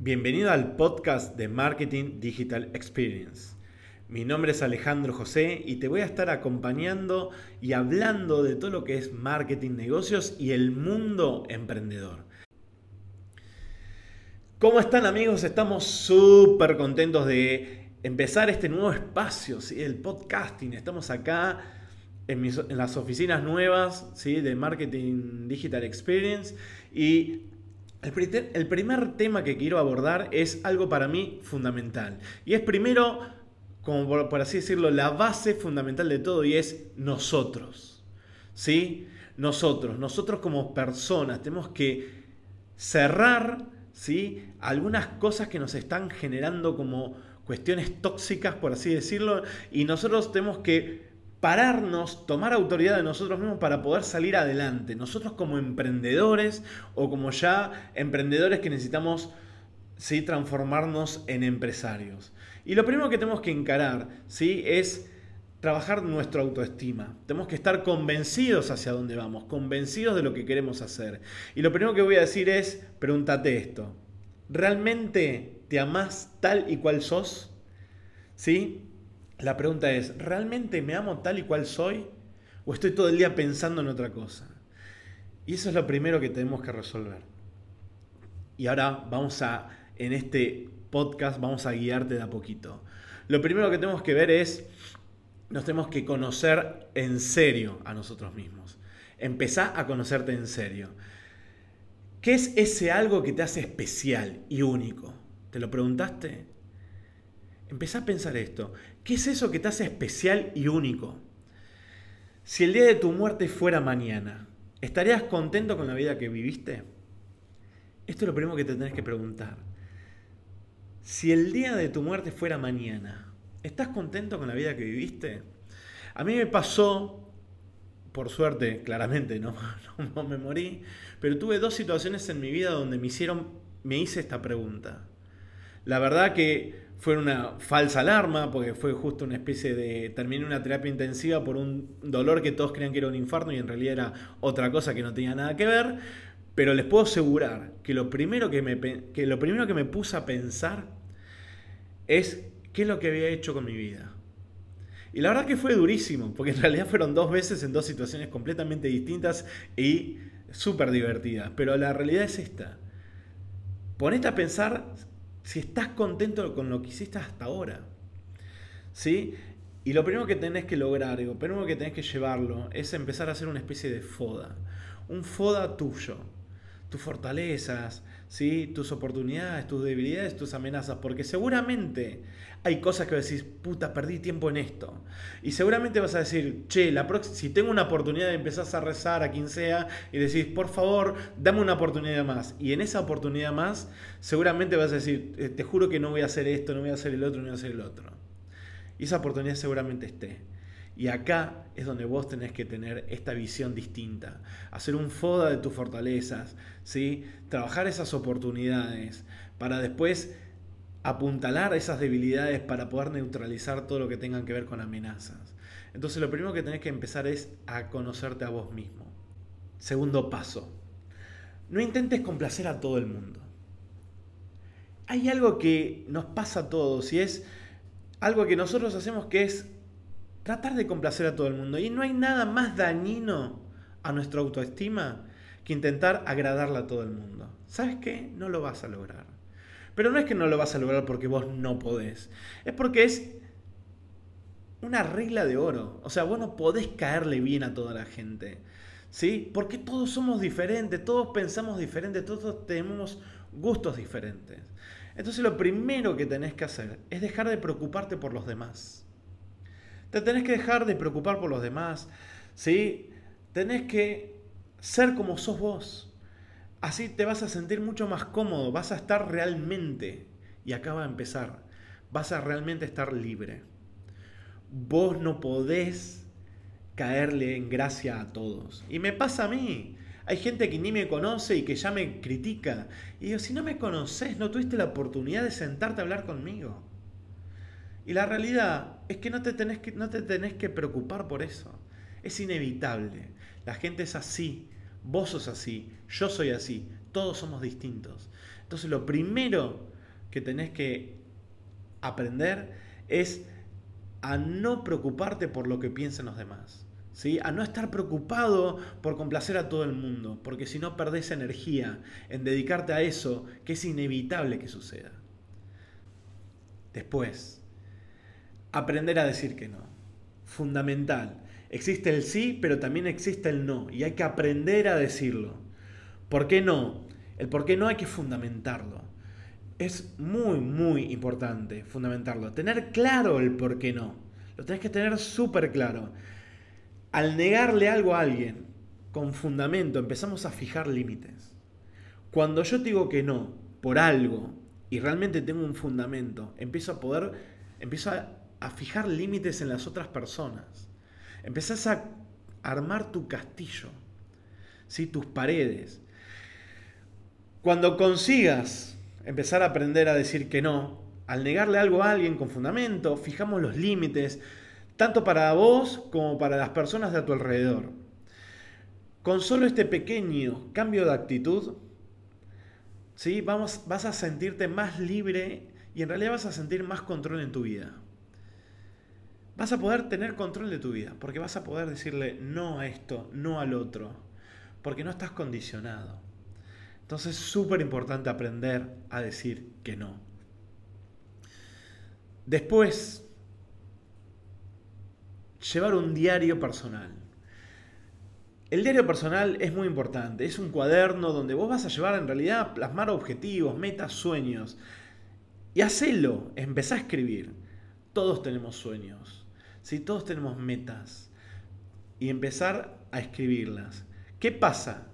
Bienvenido al podcast de Marketing Digital Experience. Mi nombre es Alejandro José y te voy a estar acompañando y hablando de todo lo que es marketing, negocios y el mundo emprendedor. ¿Cómo están amigos? Estamos súper contentos de empezar este nuevo espacio, ¿sí? el podcasting. Estamos acá en, las oficinas nuevas ¿sí? de Marketing Digital Experience y el, primer tema que quiero abordar es algo para mí fundamental. Y es primero, como por, así decirlo, la base fundamental de todo y es nosotros. ¿Sí? Nosotros, nosotros como personas tenemos que cerrar ¿sí? algunas cosas que nos están generando como cuestiones tóxicas, por así decirlo, y nosotros tenemos que pararnos, tomar autoridad de nosotros mismos para poder salir adelante. Nosotros como emprendedores o como ya emprendedores que necesitamos ¿sí? transformarnos en empresarios. Y lo primero que tenemos que encarar ¿sí? es trabajar nuestra autoestima. Tenemos que estar convencidos hacia dónde vamos, convencidos de lo que queremos hacer. Y lo primero que voy a decir es, pregúntate esto. ¿Realmente te amás tal y cual sos? ¿Sí? La pregunta es, ¿realmente me amo tal y cual soy? ¿O estoy todo el día pensando en otra cosa? Y eso es lo primero que tenemos que resolver. Y ahora vamos a, en este podcast, vamos a guiarte de a poquito. Lo primero que tenemos que ver es, nos tenemos que conocer en serio a nosotros mismos. Empezá a conocerte en serio. ¿Qué es ese algo que te hace especial y único? ¿Te lo preguntaste? Empezá a pensar esto. ¿Qué es eso que te hace especial y único? Si el día de tu muerte fuera mañana, ¿estarías contento con la vida que viviste? Esto es lo primero que te tenés que preguntar. Si el día de tu muerte fuera mañana, ¿estás contento con la vida que viviste? A mí me pasó, por suerte, claramente no, no me morí, pero tuve dos situaciones en mi vida donde me hicieron, me hice esta pregunta. La verdad que fue una falsa alarma, porque fue justo una especie de... Terminé una terapia intensiva por un dolor que todos creían que era un infarto y en realidad era otra cosa que no tenía nada que ver. Pero les puedo asegurar que lo primero que me, que lo primero que me puse a pensar es qué es lo que había hecho con mi vida. Y la verdad que fue durísimo, porque en realidad fueron dos veces en dos situaciones completamente distintas y súper divertidas. Pero la realidad es esta. Ponete a pensar si estás contento con lo que hiciste hasta ahora. ¿Sí? Y lo primero que tenés que lograr, lo primero que tenés que llevarlo, es empezar a hacer una especie de foda. Un foda tuyo. Tus fortalezas, ¿sí? tus oportunidades, tus debilidades, tus amenazas. Porque seguramente hay cosas que decir, puta, perdí tiempo en esto. Y seguramente vas a decir, che, la si tengo una oportunidad, empezás a rezar a quien sea y decís, por favor, dame una oportunidad más. Y en esa oportunidad más, seguramente vas a decir, eh, te juro que no voy a hacer esto, no voy a hacer el otro, no voy a hacer el otro. Y esa oportunidad seguramente esté. Y acá es donde vos tenés que tener esta visión distinta, hacer un foda de tus fortalezas, ¿sí? trabajar esas oportunidades para después apuntalar esas debilidades para poder neutralizar todo lo que tengan que ver con amenazas. Entonces lo primero que tenés que empezar es a conocerte a vos mismo. Segundo paso, no intentes complacer a todo el mundo. Hay algo que nos pasa a todos y es algo que nosotros hacemos que es tratar de complacer a todo el mundo. Y no hay nada más dañino a nuestra autoestima que intentar agradarle a todo el mundo. ¿Sabes qué? No lo vas a lograr. Pero no es que no lo vas a lograr porque vos no podés. Es porque es una regla de oro. O sea, vos no podés caerle bien a toda la gente. ¿Sí? Porque todos somos diferentes, todos pensamos diferente, todos tenemos gustos diferentes. Entonces lo primero que tenés que hacer es dejar de preocuparte por los demás. Te tenés que dejar de preocupar por los demás. ¿Sí? Tenés que ser como sos vos. Así te vas a sentir mucho más cómodo, vas a estar realmente, y acá va a empezar, vas a realmente estar libre. Vos no podés caerle en gracia a todos. Y me pasa a mí. Hay gente que ni me conoce y que ya me critica. Y digo, si no me conoces, no tuviste la oportunidad de sentarte a hablar conmigo. Y la realidad es que no te tenés que, no te tenés que preocupar por eso. Es inevitable. La gente es así. Vos sos así, yo soy así, todos somos distintos. Entonces lo primero que tenés que aprender es a no preocuparte por lo que piensen los demás. ¿Sí? A no estar preocupado por complacer a todo el mundo, porque si no perdés energía en dedicarte a eso que es inevitable que suceda. Después, aprender a decir que no. Fundamental. Existe el sí, pero también existe el no, y hay que aprender a decirlo. ¿Por qué no? El por qué no hay que fundamentarlo. Es muy, muy importante fundamentarlo. Tener claro el por qué no. Lo tenés que tener súper claro. Al negarle algo a alguien con fundamento, empezamos a fijar límites. Cuando yo digo que no por algo y realmente tengo un fundamento, empiezo a poder, empiezo a, a fijar límites en las otras personas. Empezás a armar tu castillo, ¿sí? tus paredes. Cuando consigas empezar a aprender a decir que no, al negarle algo a alguien con fundamento, fijamos los límites, tanto para vos como para las personas de a tu alrededor. Con solo este pequeño cambio de actitud, ¿sí? Vamos, vas a sentirte más libre y en realidad vas a sentir más control en tu vida. Vas a poder tener control de tu vida, porque vas a poder decirle no a esto, no al otro, porque no estás condicionado. Entonces es súper importante aprender a decir que no. Después, llevar un diario personal. El diario personal es muy importante, es un cuaderno donde vos vas a llevar en realidad plasmar objetivos, metas, sueños. Y hacelo, empezá a escribir. Todos tenemos sueños, ¿sí? todos tenemos metas. Y empezar a escribirlas. ¿Qué pasa?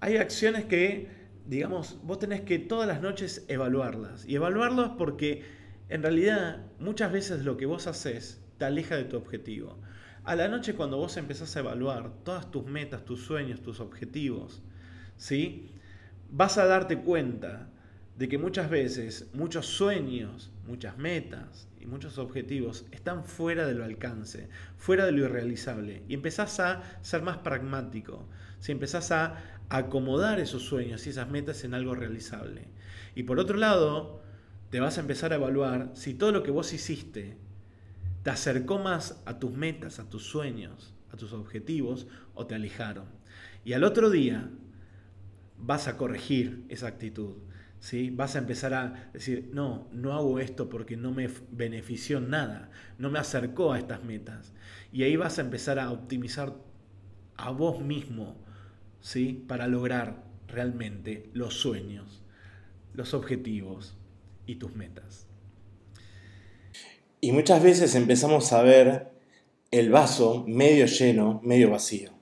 hay acciones que, digamos, vos tenés que todas las noches evaluarlas. Y evaluarlas porque en realidad muchas veces lo que vos haces te aleja de tu objetivo. A la noche cuando vos empezás a evaluar todas tus metas, tus sueños, tus objetivos, ¿sí? Vas a darte cuenta de que muchas veces muchos sueños, muchas metas y muchos objetivos están fuera de lo alcance, fuera de lo irrealizable. Y empezás a ser más pragmático, si empezás a acomodar esos sueños y esas metas en algo realizable. Y por otro lado, te vas a empezar a evaluar si todo lo que vos hiciste te acercó más a tus metas, a tus sueños, a tus objetivos o te alejaron. Y al otro día vas a corregir esa actitud. ¿Sí? Vas a empezar a decir, no, no hago esto porque no me benefició nada, no me acercó a estas metas. Y ahí vas a empezar a optimizar a vos mismo ¿sí? para lograr realmente los sueños, los objetivos y tus metas. Y muchas veces empezamos a ver el vaso medio lleno, medio vacío.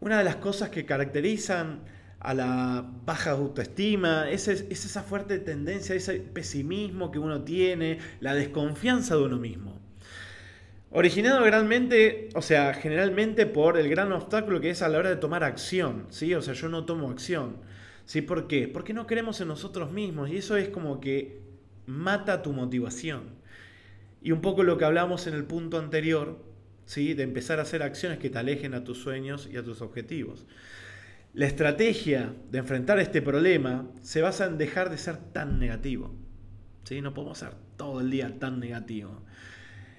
Una de las cosas que caracterizan a la baja autoestima, es, es, esa fuerte tendencia, ese pesimismo que uno tiene, la desconfianza de uno mismo. Originado realmente, o sea, generalmente por el gran obstáculo que es a la hora de tomar acción, ¿sí? O sea, yo no tomo acción, ¿sí? ¿Por qué? Porque no creemos en nosotros mismos y eso es como que mata tu motivación. Y un poco lo que hablamos en el punto anterior, ¿sí? De empezar a hacer acciones que te alejen a tus sueños y a tus objetivos. La estrategia de enfrentar este problema se basa en dejar de ser tan negativo, ¿sí? No podemos ser todo el día tan negativo.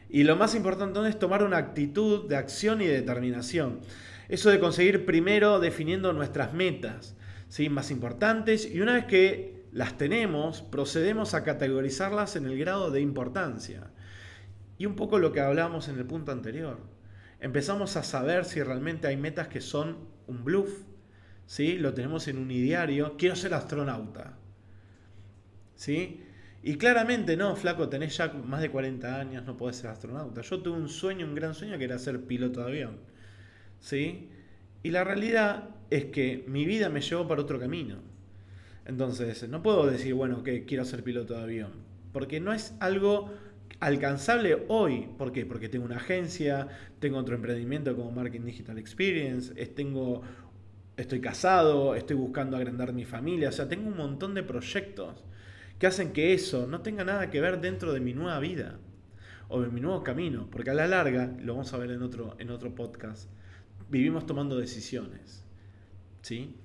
Y lo más importante es tomar una actitud de acción y de determinación. Eso de conseguir primero definiendo nuestras metas ¿sí? más importantes y una vez que las tenemos, procedemos a categorizarlas en el grado de importancia. Y un poco lo que hablábamos en el punto anterior. Empezamos a saber si realmente hay metas que son un bluff. ¿Sí? Lo tenemos en un ideario. Quiero ser astronauta. ¿sí? Y claramente, no, flaco, tenés ya más de 40 años, no podés ser astronauta. Yo tuve un sueño, un gran sueño, que era ser piloto de avión. ¿Sí? Y la realidad es que mi vida me llevó para otro camino. Entonces, no puedo decir, bueno, que quiero ser piloto de avión. Porque no es algo alcanzable hoy. ¿Por qué? Porque tengo una agencia, tengo otro emprendimiento como Marketing Digital Experience, tengo, estoy casado, estoy buscando agrandar mi familia, o sea, tengo un montón de proyectos que hacen que eso no tenga nada que ver dentro de mi nueva vida o de mi nuevo camino, porque a la larga, lo vamos a ver en otro, en otro podcast, vivimos tomando decisiones. ¿Sí?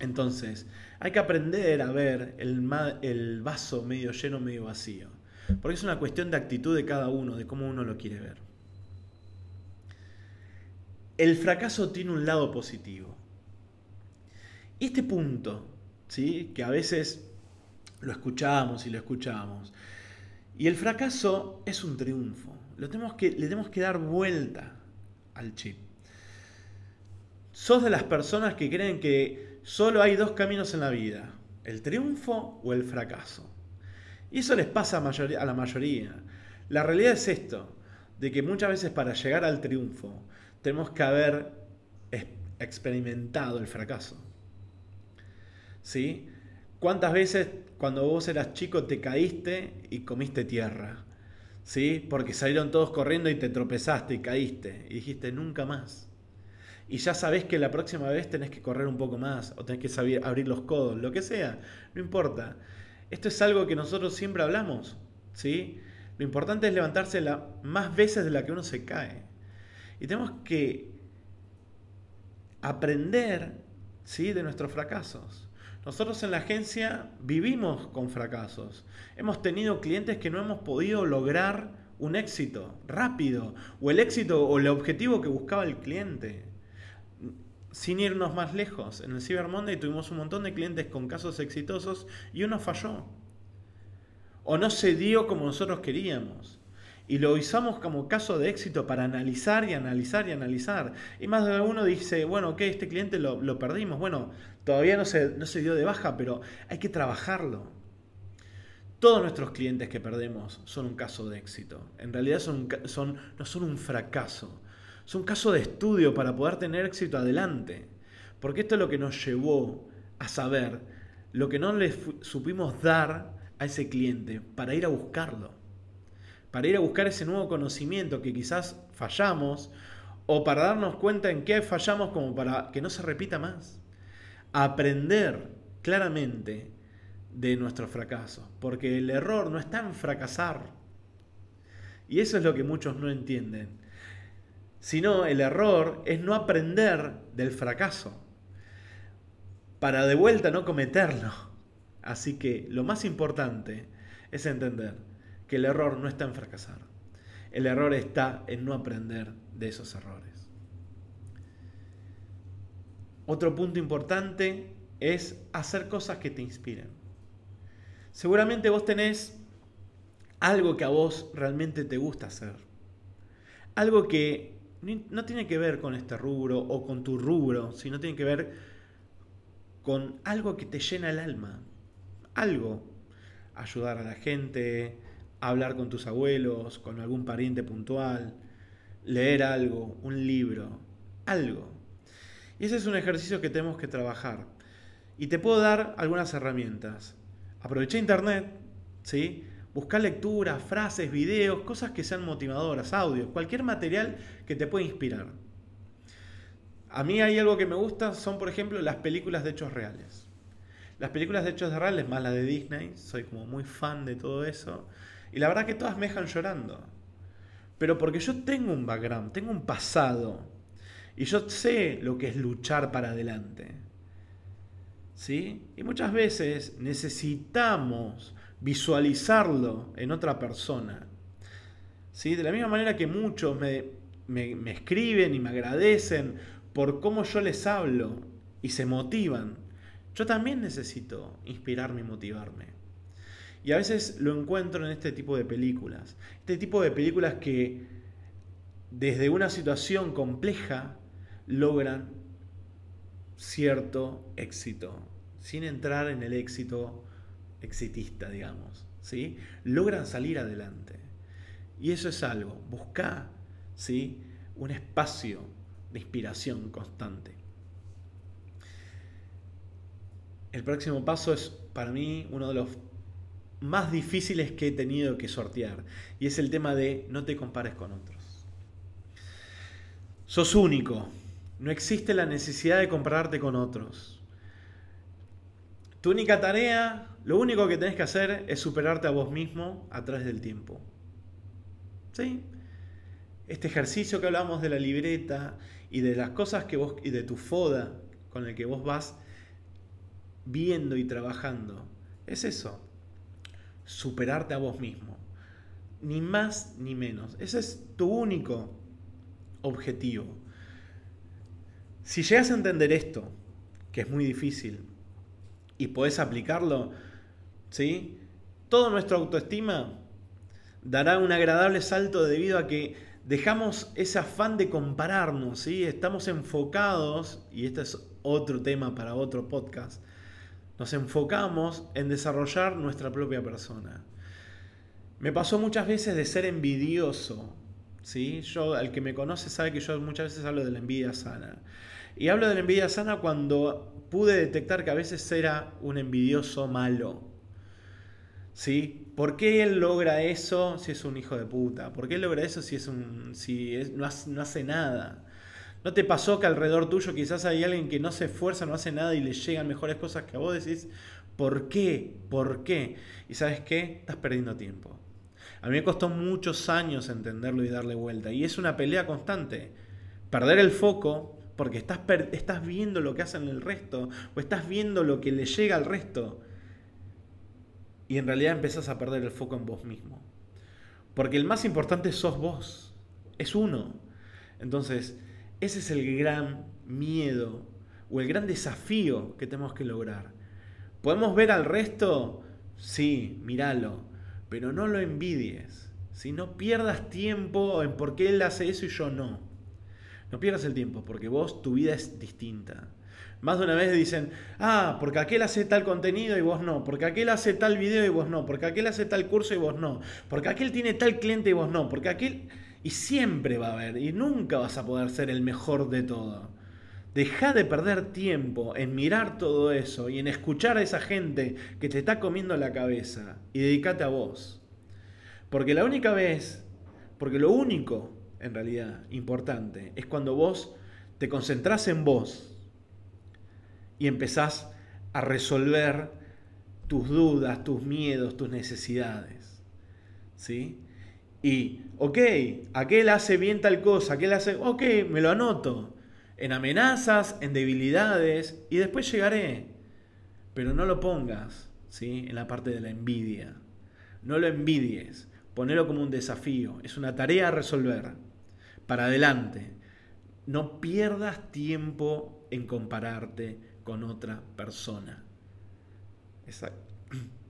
Entonces, hay que aprender a ver el, el vaso medio lleno, medio vacío. Porque es una cuestión de actitud de cada uno, de cómo uno lo quiere ver. El fracaso tiene un lado positivo. Este punto, ¿sí? que a veces lo escuchamos y lo escuchamos, y el fracaso es un triunfo. Lo tenemos que, le tenemos que dar vuelta al chip. Sos de las personas que creen que solo hay dos caminos en la vida, el triunfo o el fracaso. Y eso les pasa a, la mayoría. La realidad es esto, de que muchas veces para llegar al triunfo tenemos que haber experimentado el fracaso. ¿Sí? ¿Cuántas veces cuando vos eras chico te caíste y comiste tierra? ¿Sí? Porque salieron todos corriendo y te tropezaste y caíste y dijiste nunca más. Y ya sabés que la próxima vez tenés que correr un poco más o tenés que abrir los codos, lo que sea, no importa. Esto es algo que nosotros siempre hablamos, ¿sí? Lo importante es levantarse más veces de la que uno se cae. Y tenemos que aprender, ¿sí? De nuestros fracasos. Nosotros en la agencia vivimos con fracasos. Hemos tenido clientes que no hemos podido lograr un éxito rápido o el éxito o el objetivo que buscaba el cliente sin irnos más lejos, en el Cyber Monday tuvimos un montón de clientes con casos exitosos y uno falló. O no se dio como nosotros queríamos. Y lo usamos como caso de éxito para analizar y analizar y analizar. Y más de uno dice, bueno, ok, este cliente lo, perdimos. Bueno, todavía no se, no se dio de baja, pero hay que trabajarlo. Todos nuestros clientes que perdemos son un caso de éxito. En realidad son, son, no son un fracaso es un caso de estudio para poder tener éxito adelante. Porque esto es lo que nos llevó a saber lo que no le supimos dar a ese cliente para ir a buscarlo. Para ir a buscar ese nuevo conocimiento que quizás fallamos o para darnos cuenta en qué fallamos como para que no se repita más. Aprender claramente de nuestros fracasos, porque el error no está en fracasar. Y eso es lo que muchos no entienden sino el error es no aprender del fracaso, para de vuelta no cometerlo. Así que lo más importante es entender que el error no está en fracasar, el error está en no aprender de esos errores. Otro punto importante es hacer cosas que te inspiren. Seguramente vos tenés algo que a vos realmente te gusta hacer. Algo que no tiene que ver con este rubro o con tu rubro, sino tiene que ver con algo que te llena el alma. Algo. Ayudar a la gente, hablar con tus abuelos, con algún pariente puntual, leer algo, un libro, algo. Y ese es un ejercicio que tenemos que trabajar. Y te puedo dar algunas herramientas. Aproveché internet, ¿sí? Buscar lecturas, frases, videos, cosas que sean motivadoras, audios, cualquier material que te pueda inspirar. A mí hay algo que me gusta, son por ejemplo las películas de hechos reales. Las películas de hechos reales, más las de Disney, soy como muy fan de todo eso. Y la verdad que todas me dejan llorando. Pero porque yo tengo un background, tengo un pasado. Y yo sé lo que es luchar para adelante. ¿Sí? Y muchas veces necesitamos visualizarlo en otra persona. ¿Sí? De la misma manera que muchos me, me, escriben y me agradecen por cómo yo les hablo y se motivan, yo también necesito inspirarme y motivarme. Y a veces lo encuentro en este tipo de películas. Este tipo de películas que desde una situación compleja logran cierto éxito, sin entrar en el éxito exitista, digamos, ¿sí? Logran salir adelante. Y eso es algo, busca, ¿sí? Un espacio de inspiración constante. El próximo paso es para mí uno de los más difíciles que he tenido que sortear y es el tema de no te compares con otros. Sos único, no existe la necesidad de compararte con otros. Tu única tarea, lo único que tenés que hacer es superarte a vos mismo a través del tiempo. ¿Sí? Este ejercicio que hablamos de la libreta y de las cosas que vos y de tu foda con el que vos vas viendo y trabajando es eso, superarte a vos mismo. Ni más ni menos. Ese es tu único objetivo. Si llegas a entender esto, que es muy difícil, y podés aplicarlo, ¿sí? Todo nuestra autoestima dará un agradable salto debido a que dejamos ese afán de compararnos, ¿sí? Estamos enfocados, y este es otro tema para otro podcast, nos enfocamos en desarrollar nuestra propia persona. Me pasó muchas veces de ser envidioso, ¿sí? Yo, el que me conoce sabe que yo muchas veces hablo de la envidia sana. Y hablo de la envidia sana cuando pude detectar que a veces era un envidioso malo. ¿Sí? ¿Por qué él logra eso si es un hijo de puta? ¿Por qué él logra eso si, es un, si no, hace, nada? ¿No te pasó que alrededor tuyo quizás hay alguien que no se esfuerza, no hace nada y le llegan mejores cosas que a vos decís? ¿Por qué? ¿Por qué? Y sabes qué? Estás perdiendo tiempo. A mí me costó muchos años entenderlo y darle vuelta. Y es una pelea constante. Perder el foco porque estás, estás viendo lo que hacen el resto o estás viendo lo que le llega al resto y en realidad empezás a perder el foco en vos mismo. Porque el más importante sos vos, es uno. Entonces, ese es el gran miedo o el gran desafío que tenemos que lograr. ¿Podemos ver al resto? Sí, míralo, pero no lo envidies. Si no pierdas tiempo en por qué él hace eso y yo no. No pierdas el tiempo, porque vos, tu vida es distinta. Más de una vez dicen, ah, porque aquel hace tal contenido y vos no, porque aquel hace tal video y vos no, porque aquel hace tal curso y vos no, porque aquel tiene tal cliente y vos no, porque aquel... Y siempre va a haber, y nunca vas a poder ser el mejor de todo. Deja de perder tiempo en mirar todo eso y en escuchar a esa gente que te está comiendo la cabeza y dedícate a vos. Porque la única vez, porque lo único en realidad importante es cuando vos te concentrás en vos y empezás a resolver tus dudas, tus miedos, tus necesidades. ¿Sí? Y, ok, aquel hace bien tal cosa, aquel hace, ok, me lo anoto. En amenazas, en debilidades, y después llegaré. Pero no lo pongas, ¿sí? En la parte de la envidia. No lo envidies, ponelo como un desafío, es una tarea a resolver. Para adelante. No pierdas tiempo en compararte con otra persona.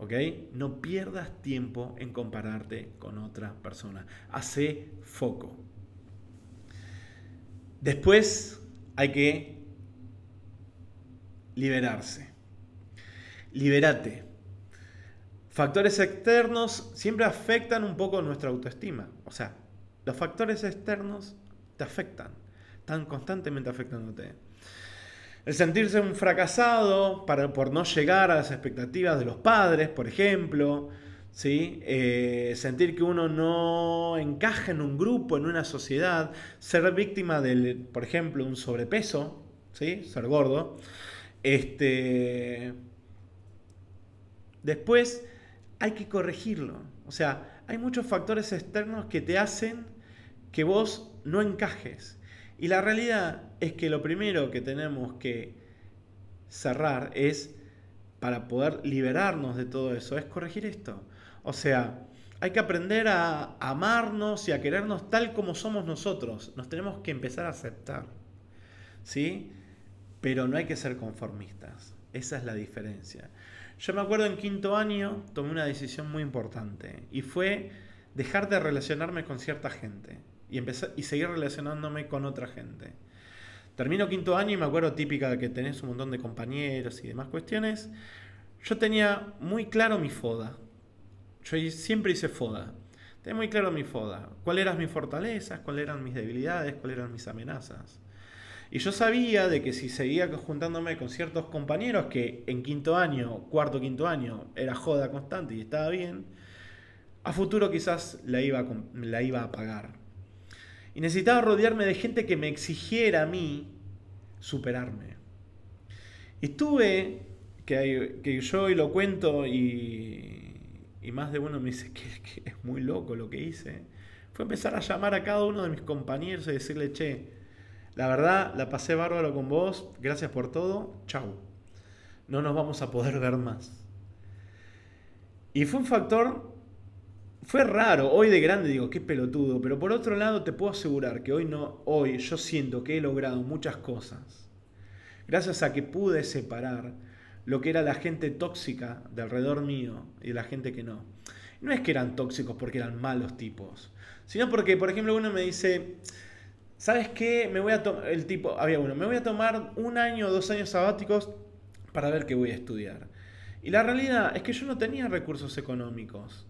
¿Ok? No pierdas tiempo en compararte con otra persona. Hace foco. Después hay que liberarse. Liberate. Factores externos siempre afectan un poco nuestra autoestima. O sea, los factores externos te afectan. Están constantemente afectándote. El sentirse un fracasado para, por no llegar a las expectativas de los padres, por ejemplo. ¿sí? Eh, sentir que uno no encaja en un grupo, en una sociedad. Ser víctima del, por ejemplo, un sobrepeso. ¿sí? Ser gordo. Este... Después hay que corregirlo. O sea, hay muchos factores externos que te hacen que vos no encajes. Y la realidad es que lo primero que tenemos que cerrar es, para poder liberarnos de todo eso, es corregir esto. O sea, hay que aprender a amarnos y a querernos tal como somos nosotros. Nos tenemos que empezar a aceptar. ¿Sí? Pero no hay que ser conformistas. Esa es la diferencia. Yo me acuerdo en quinto año tomé una decisión muy importante y fue dejar de relacionarme con cierta gente y, empezar, y seguir relacionándome con otra gente. Termino quinto año y me acuerdo típica de que tenés un montón de compañeros y demás cuestiones. Yo tenía muy claro mi foda. Yo siempre hice foda. Tenía muy claro mi foda. Cuáles eran mis fortalezas, cuáles eran mis debilidades, cuáles eran mis amenazas. Y yo sabía de que si seguía juntándome con ciertos compañeros que en quinto año, cuarto, quinto año, era joda constante y estaba bien, a futuro quizás la iba, la iba a pagar. Necesitaba rodearme de gente que me exigiera a mí superarme. Y estuve, que, que yo hoy lo cuento y, y, más de uno me dice que, es muy loco lo que hice, fue empezar a llamar a cada uno de mis compañeros y decirle, che, la verdad, la pasé bárbaro con vos, gracias por todo, chau. no nos vamos a poder ver más. Y fue un factor, fue raro, hoy de grande digo, qué pelotudo, pero por otro lado te puedo asegurar que hoy no, hoy yo siento que he logrado muchas cosas, gracias a que pude separar lo que era la gente tóxica de alrededor mío y la gente que no. No es que eran tóxicos porque eran malos tipos, sino porque, por ejemplo, uno me dice, ¿sabes qué? Me voy a el tipo, había uno, me voy a tomar un año o dos años sabáticos para ver qué voy a estudiar. Y la realidad es que yo no tenía recursos económicos.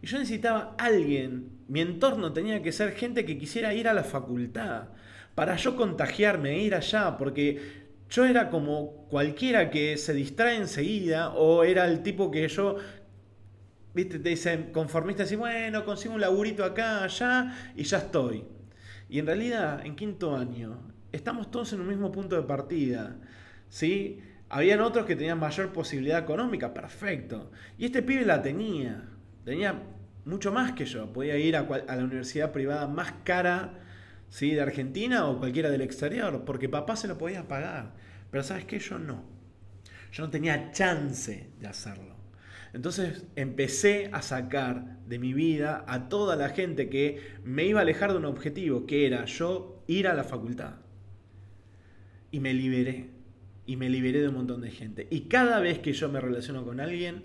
Y yo necesitaba alguien, mi entorno tenía que ser gente que quisiera ir a la facultad, para yo contagiarme, e ir allá, porque yo era como cualquiera que se distrae enseguida, o era el tipo que yo, viste, te dicen conformista, así, bueno, consigo un laburito acá, allá, y ya estoy. Y en realidad, en quinto año, estamos todos en un mismo punto de partida, ¿sí? Habían otros que tenían mayor posibilidad económica, perfecto. Y este pibe la tenía. Tenía mucho más que yo. Podía ir a, la universidad privada más cara ¿sí? de Argentina o cualquiera del exterior, porque papá se lo podía pagar. Pero sabes qué, yo no. Yo no tenía chance de hacerlo. Entonces empecé a sacar de mi vida a toda la gente que me iba a alejar de un objetivo, que era yo ir a la facultad. Y me liberé y me liberé de un montón de gente. Y cada vez que yo me relaciono con alguien,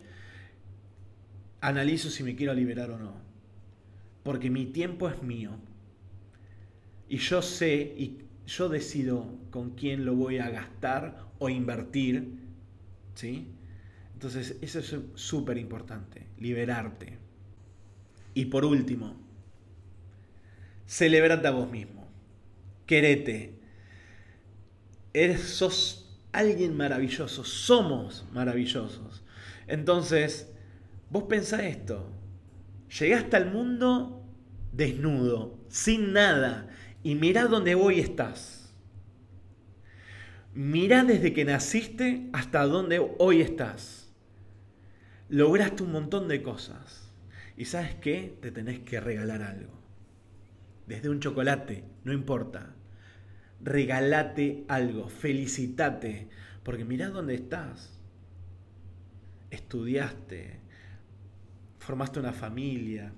analizo si me quiero liberar o no. Porque mi tiempo es mío. Y yo sé y yo decido con quién lo voy a gastar o invertir. ¿Sí? Entonces, eso es súper importante, liberarte. Y por último, celebrate a vos mismo. Querete. Eres, sos alguien maravilloso, somos maravillosos. Entonces, vos pensá esto, llegaste al mundo desnudo, sin nada, y mirá dónde hoy estás. Mirá desde que naciste hasta dónde hoy estás. Lograste un montón de cosas. ¿Y sabes qué? Te tenés que regalar algo. Desde un chocolate, no importa regalate algo, felicitate, porque mirá dónde estás. Estudiaste, formaste una familia,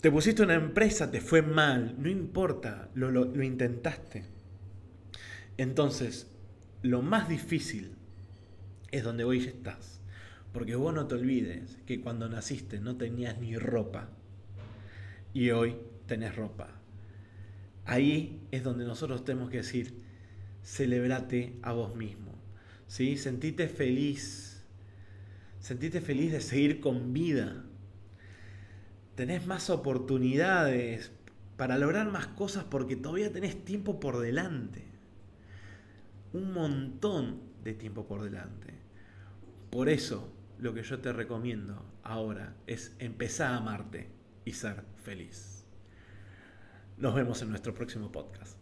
te pusiste una empresa, te fue mal, no importa, lo, lo intentaste. Entonces, lo más difícil es donde hoy estás. Porque vos no te olvides que cuando naciste no tenías ni ropa y hoy tenés ropa. Ahí es donde nosotros tenemos que decir, celebrate a vos mismo. ¿sí? Sentite feliz. Sentite feliz de seguir con vida. Tenés más oportunidades para lograr más cosas porque todavía tenés tiempo por delante. Un montón de tiempo por delante. Por eso lo que yo te recomiendo ahora es empezar a amarte y ser feliz. Nos vemos en nuestro próximo podcast.